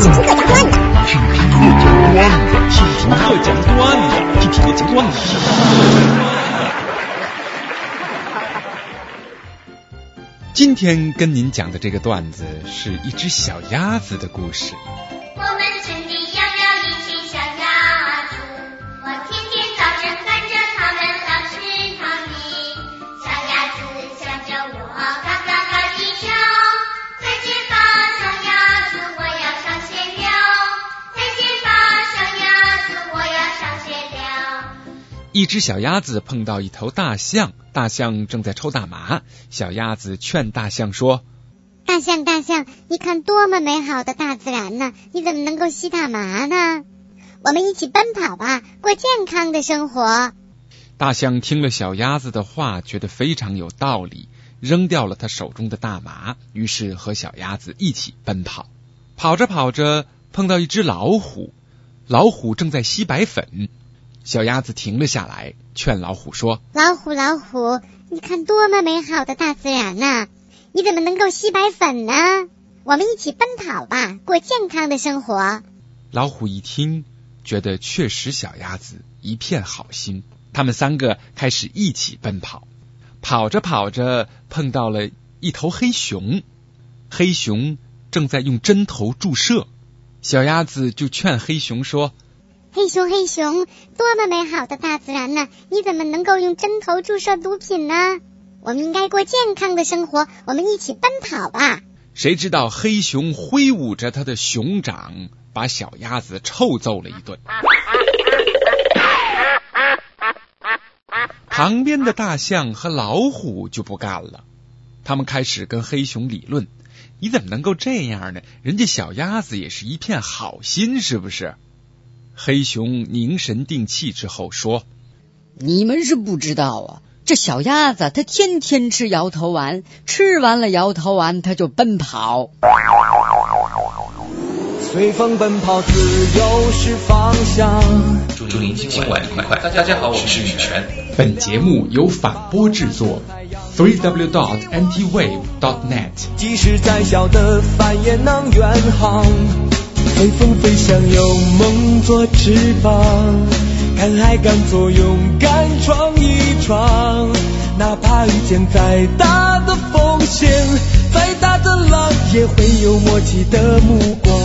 听听我讲段子，听听我讲段子，听听我讲段子，听听我讲段子。今天跟您讲的这个段子是一只小鸭子的故事。一只小鸭子碰到一头大象，大象正在抽大麻。小鸭子劝大象说大象，大象，你看多么美好的大自然呢！你怎么能够吸大麻呢？我们一起奔跑吧，过健康的生活。：“大象听了小鸭子的话，觉得非常有道理，扔掉了他手中的大麻，于是和小鸭子一起奔跑。跑着跑着，碰到一只老虎，老虎正在吸白粉。小鸭子停了下来，劝老虎说老虎，老虎，你看多么美好的大自然呐！你怎么能够吸白粉呢？我们一起奔跑吧，过健康的生活。：“老虎一听，觉得确实小鸭子一片好心。他们三个开始一起奔跑。跑着跑着，碰到了一头黑熊，黑熊正在用针头注射。小鸭子就劝黑熊说黑熊，黑熊，多么美好的大自然呢！你怎么能够用针头注射毒品呢？我们应该过健康的生活，我们一起奔跑吧。：“谁知道黑熊挥舞着他的熊掌，把小鸭子臭揍了一顿。”旁边的大象和老虎就不干了，他们开始跟黑熊理论：“你怎么能够这样呢？人家小鸭子也是一片好心，是不是？”黑熊凝神定气之后说你们是不知道啊，这小鸭子它天天吃摇头丸，吃完了摇头丸它就奔跑。随风奔跑，自由是方向。祝您今晚愉快！大家好，我是羽泉。：“本节目由反播制作，three w dot ntwave dot net。”即使再小的帆也能远航，随风飞翔，有梦做翅膀，敢爱敢做，勇敢闯一闯，哪怕遇见再大的风险，再大的浪，也会有默契的目光。